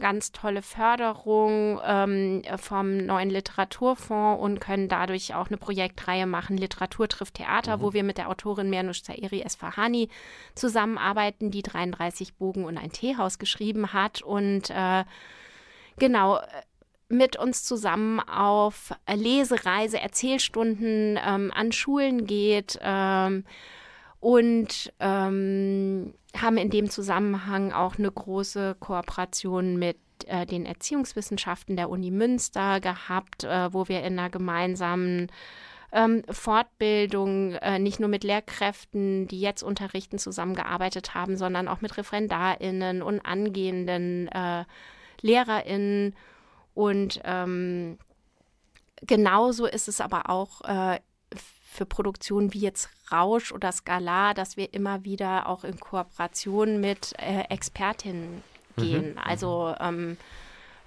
S3: ganz tolle Förderung ähm, vom neuen Literaturfonds und können dadurch auch eine Projektreihe machen, Literatur trifft Theater, mhm. wo wir mit der Autorin Mernush Zairi Esfahani zusammenarbeiten, die 33 Bogen und ein Teehaus geschrieben hat und äh, genau mit uns zusammen auf Lesereise, Erzählstunden ähm, an Schulen geht ähm, und ähm, haben in dem Zusammenhang auch eine große Kooperation mit äh, den Erziehungswissenschaften der Uni Münster gehabt, äh, wo wir in einer gemeinsamen ähm, Fortbildung äh, nicht nur mit Lehrkräften, die jetzt unterrichten, zusammengearbeitet haben, sondern auch mit ReferendarInnen und angehenden äh, LehrerInnen und ähm, genauso ist es aber auch äh, für Produktionen wie jetzt Rausch oder Skalar, dass wir immer wieder auch in Kooperation mit äh, Expertinnen mhm. gehen. Mhm. Also ähm,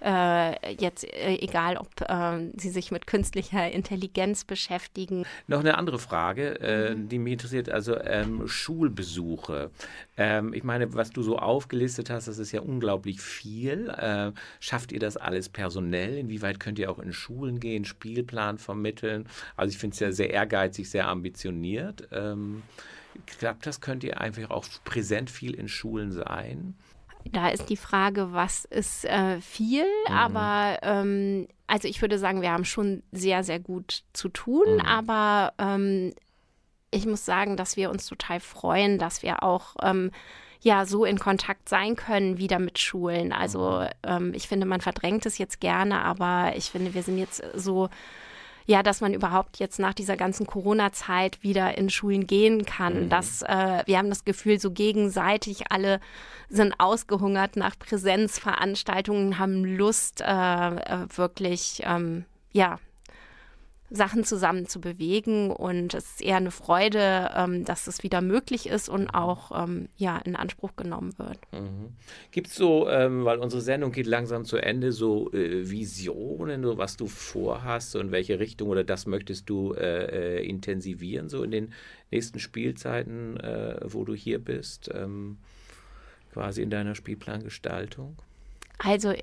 S3: äh, jetzt äh, egal, ob äh, sie sich mit künstlicher Intelligenz beschäftigen.
S1: Noch eine andere Frage, äh, mhm. die mich interessiert, also ähm, Schulbesuche. Ähm, ich meine, was du so aufgelistet hast, das ist ja unglaublich viel. Äh, schafft ihr das alles personell? Inwieweit könnt ihr auch in Schulen gehen, Spielplan vermitteln? Also ich finde es ja sehr ehrgeizig, sehr ambitioniert. Ähm, klappt das? Könnt ihr einfach auch präsent viel in Schulen sein?
S3: Da ist die Frage, was ist äh, viel, mhm. aber ähm, also ich würde sagen, wir haben schon sehr, sehr gut zu tun, mhm. aber ähm, ich muss sagen, dass wir uns total freuen, dass wir auch ähm, ja so in Kontakt sein können wieder mit Schulen. Also mhm. ähm, ich finde, man verdrängt es jetzt gerne, aber ich finde, wir sind jetzt so ja, dass man überhaupt jetzt nach dieser ganzen Corona-Zeit wieder in Schulen gehen kann. Mhm. Dass äh, wir haben das Gefühl, so gegenseitig alle sind ausgehungert nach Präsenzveranstaltungen, haben Lust, äh, äh wirklich ähm, ja Sachen zusammen zu bewegen. Und es ist eher eine Freude, ähm, dass es wieder möglich ist und auch ähm, ja, in Anspruch genommen wird.
S1: Mhm. Gibt es so, ähm, weil unsere Sendung geht langsam zu Ende, so äh, Visionen, so was du vorhast, so in welche Richtung oder das möchtest du äh, äh, intensivieren, so in den nächsten Spielzeiten, äh, wo du hier bist, ähm, quasi in deiner Spielplangestaltung?
S3: Also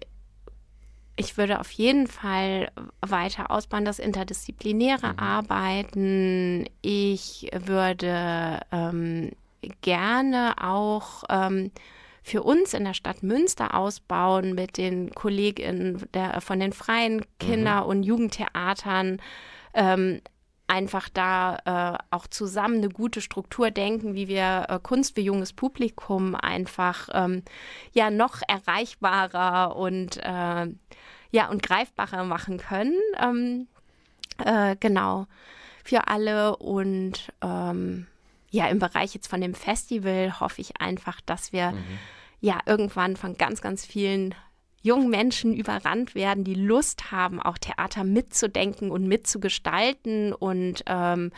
S3: ich würde auf jeden Fall weiter ausbauen, das interdisziplinäre mhm. Arbeiten. Ich würde ähm, gerne auch ähm, für uns in der Stadt Münster ausbauen mit den KollegInnen der, von den freien Kinder- mhm. und Jugendtheatern. Ähm, einfach da äh, auch zusammen eine gute Struktur denken, wie wir äh, Kunst für junges Publikum einfach ähm, ja noch erreichbarer und äh, ja und greifbarer machen können. Ähm, äh, genau für alle und ähm, ja im Bereich jetzt von dem Festival hoffe ich einfach, dass wir mhm. ja irgendwann von ganz ganz vielen jungen Menschen überrannt werden, die Lust haben, auch Theater mitzudenken und mitzugestalten und ähm,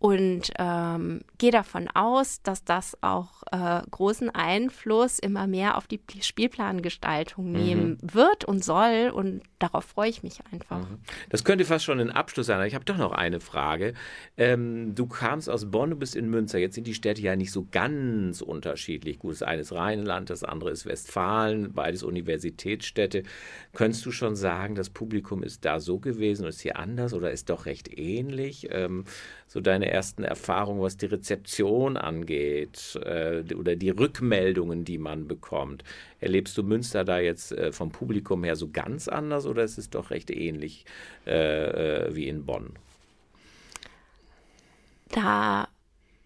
S3: und ähm, gehe davon aus, dass das auch äh, großen Einfluss immer mehr auf die Spielplangestaltung mhm. nehmen wird und soll und darauf freue ich mich einfach. Mhm.
S4: Das könnte fast schon ein Abschluss sein. Ich habe doch noch eine Frage. Ähm, du kamst aus Bonn, du bist in Münster. Jetzt sind die Städte ja nicht so ganz unterschiedlich. Gut, das eine ist Rheinland, das andere ist Westfalen, beides Universitätsstädte. Könntest du schon sagen, das Publikum ist da so gewesen und ist hier anders oder ist doch recht ähnlich? Ähm, so deine ersten Erfahrungen, was die Rezeption angeht äh, oder die Rückmeldungen, die man bekommt. Erlebst du Münster da jetzt äh, vom Publikum her so ganz anders oder ist es doch recht ähnlich äh, äh wie in Bonn?
S3: Da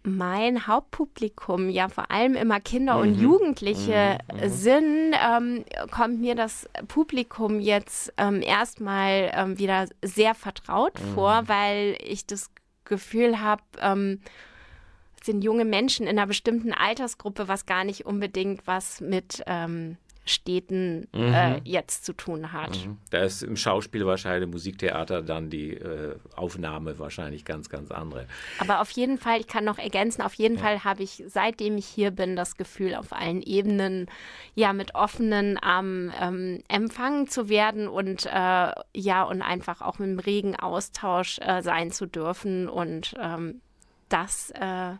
S3: mein Hauptpublikum ja vor allem immer Kinder und mhm. Jugendliche mhm. mhm. sind, ähm, kommt mir das Publikum jetzt ähm, erstmal ähm, wieder sehr vertraut mhm. vor, weil ich das Gefühl habe, ähm, sind junge Menschen in einer bestimmten Altersgruppe, was gar nicht unbedingt was mit ähm, Städten äh, mhm. äh, jetzt zu tun hat. Mhm.
S4: Da ist im Schauspiel wahrscheinlich, im Musiktheater dann die äh, Aufnahme wahrscheinlich ganz, ganz andere.
S3: Aber auf jeden Fall, ich kann noch ergänzen, auf jeden ja. Fall habe ich, seitdem ich hier bin, das Gefühl, auf allen Ebenen ja mit offenen Armen ähm, empfangen zu werden und äh, ja, und einfach auch mit einem regen Austausch äh, sein zu dürfen. Und ähm, das äh,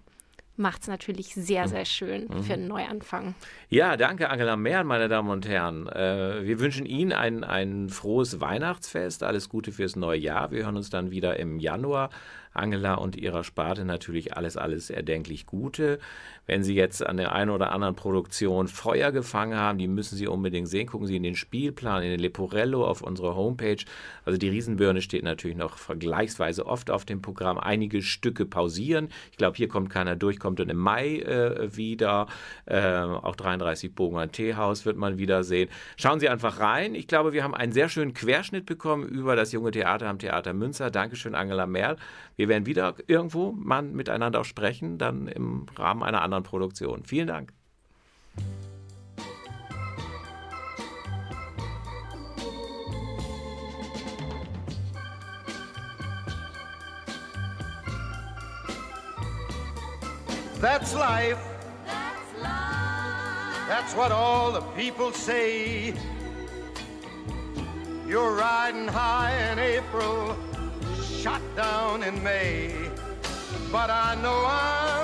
S3: macht es natürlich sehr, mhm. sehr schön mhm. für einen Neuanfang.
S4: Ja, danke Angela Mehren, meine Damen und Herren. Äh, wir wünschen Ihnen ein, ein frohes Weihnachtsfest, alles Gute fürs neue Jahr. Wir hören uns dann wieder im Januar. Angela und ihrer Sparte natürlich alles, alles erdenklich Gute. Wenn Sie jetzt an der einen oder anderen Produktion Feuer gefangen haben, die müssen Sie unbedingt sehen. Gucken Sie in den Spielplan, in den Leporello auf unserer Homepage. Also die Riesenbirne steht natürlich noch vergleichsweise oft auf dem Programm. Einige Stücke pausieren. Ich glaube, hier kommt keiner durch, kommt dann im Mai äh, wieder. Äh, auch 33 Bogen ein Teehaus wird man wieder sehen. Schauen Sie einfach rein. Ich glaube, wir haben einen sehr schönen Querschnitt bekommen über das junge Theater am Theater Münster. Dankeschön, Angela Merl. Wir werden wieder irgendwo mal miteinander auch sprechen, dann im Rahmen einer anderen Produktion. Vielen Dank. That's life. That's life. That's what all the people say. You're riding high in April. shot down in May. But I know I'm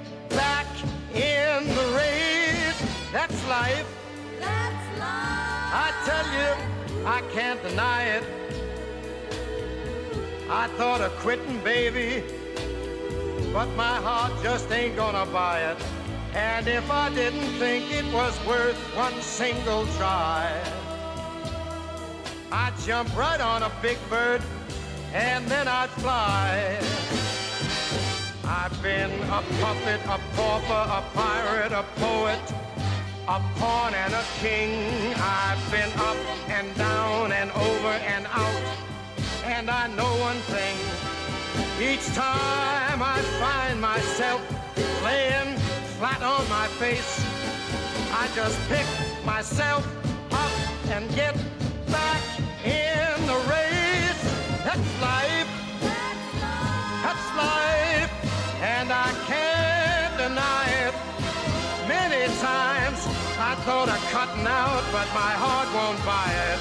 S4: back in the race. That's life. That's life. I tell you, I can't deny it. I thought of quitting, baby, but my heart just ain't gonna buy it. And if I didn't think it was worth one single try, I'd jump right on a big bird and then I'd fly. I've been a puppet, a pauper, a pirate, a poet, a pawn and a king. I've been up and down and over and out. And I know one thing. Each time I find myself laying flat on my face, I just pick myself up and get back in the race. That's life. That's life and I can't deny it. Many times I thought of cutting out, but my heart won't buy it.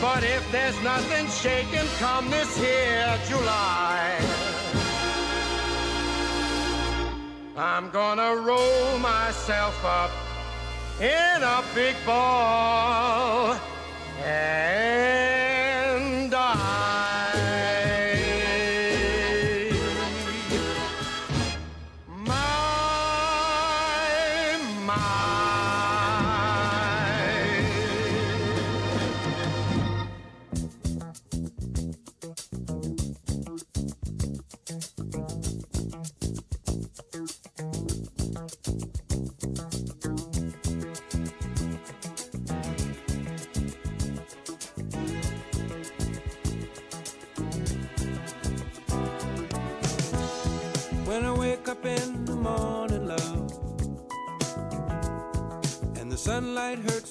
S4: But if there's nothing shaking come this here July, I'm gonna roll myself up in a big ball. And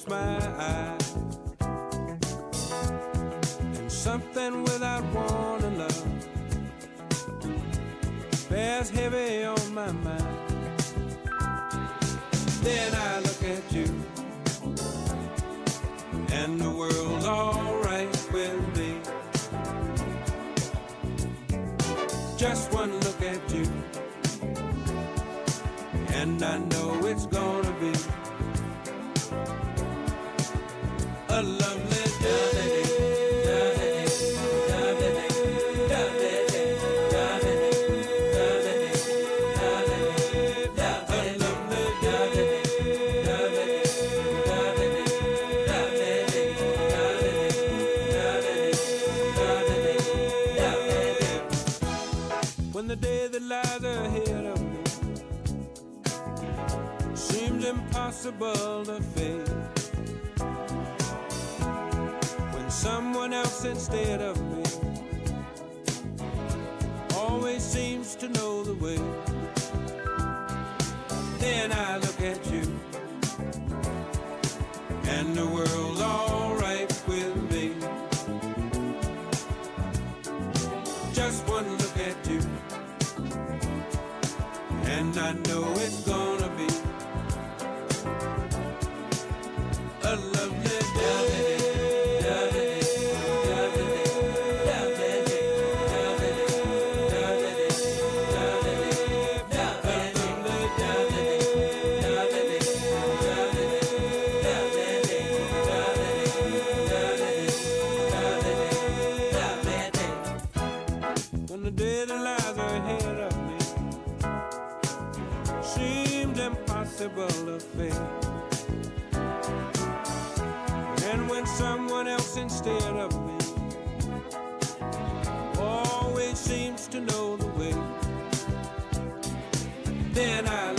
S5: And something without warning, love bears heavy on my mind. Then I look at you, and the world's alright with me. Just one instead of me. Always seems to know the way. Then I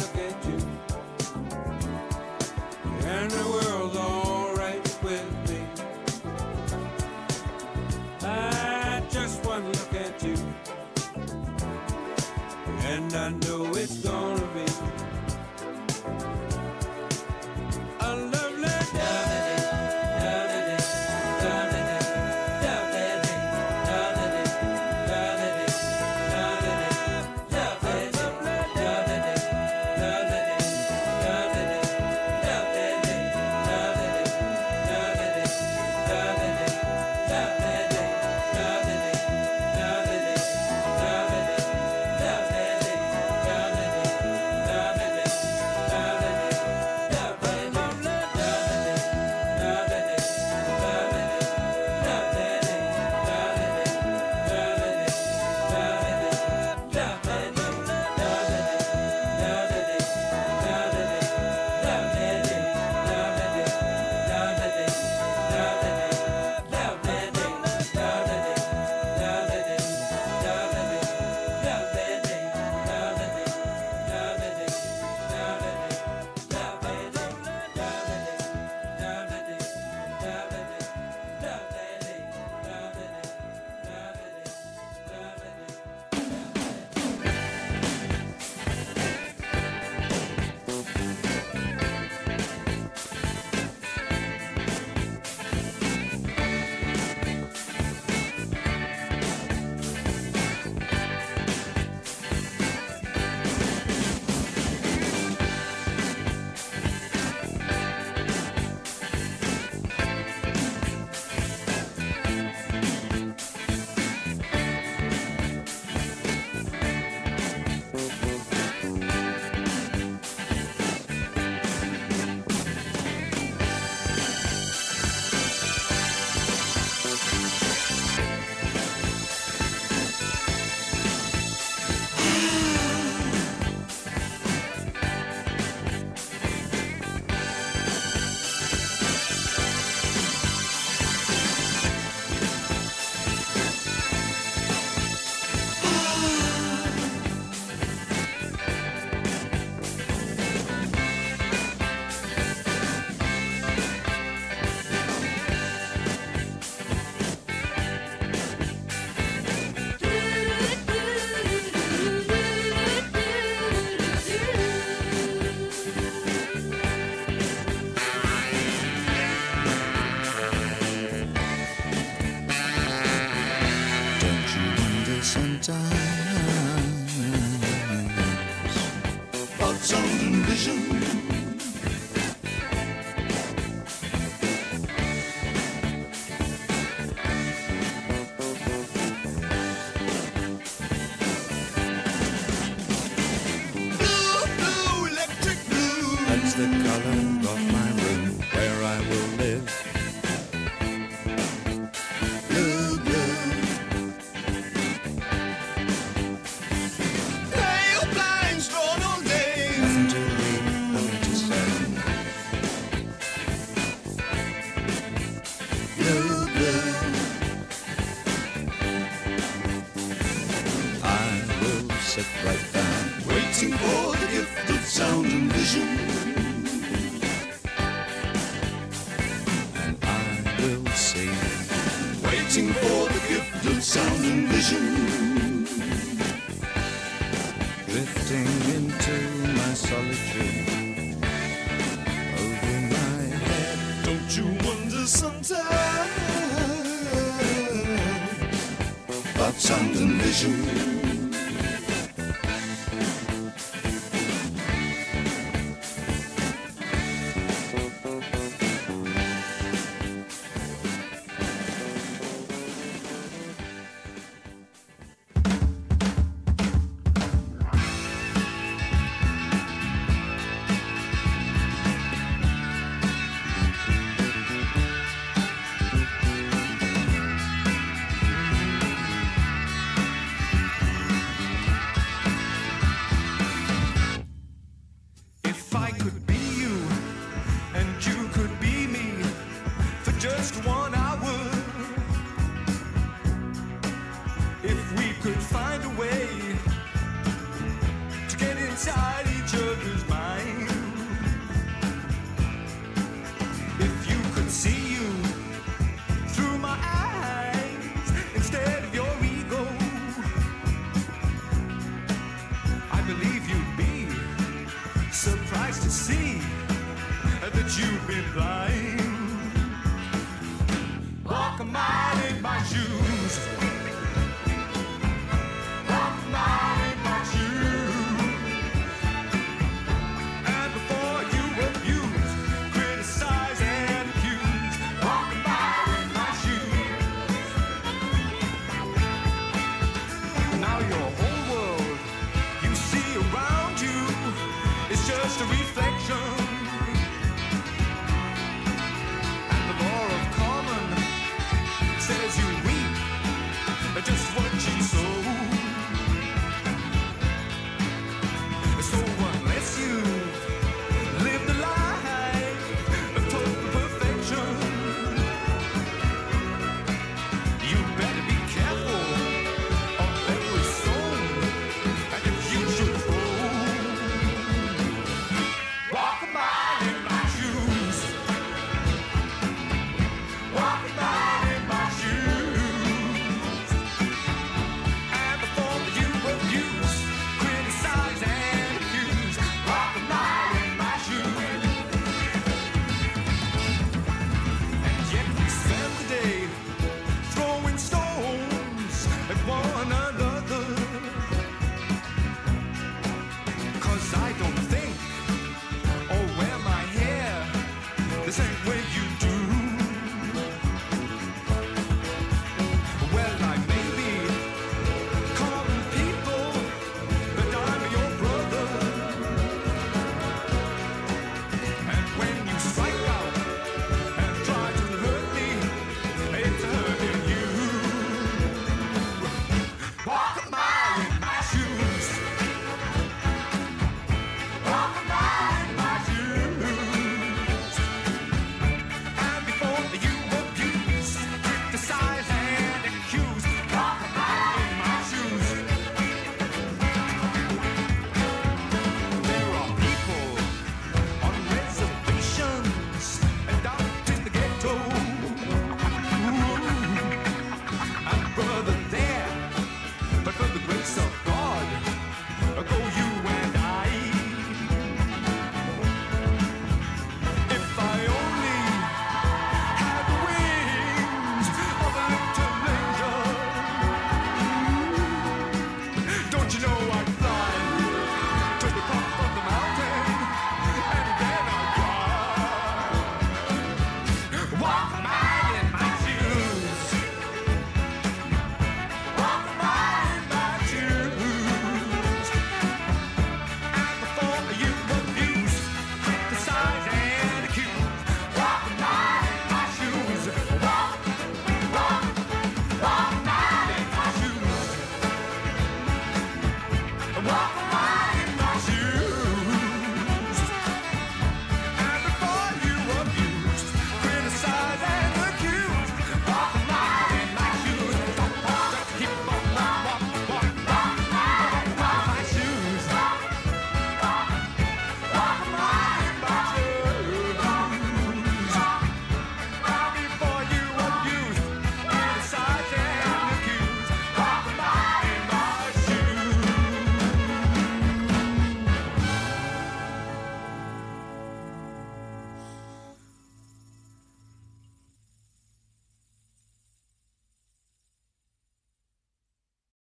S5: I
S6: will sit right
S7: there.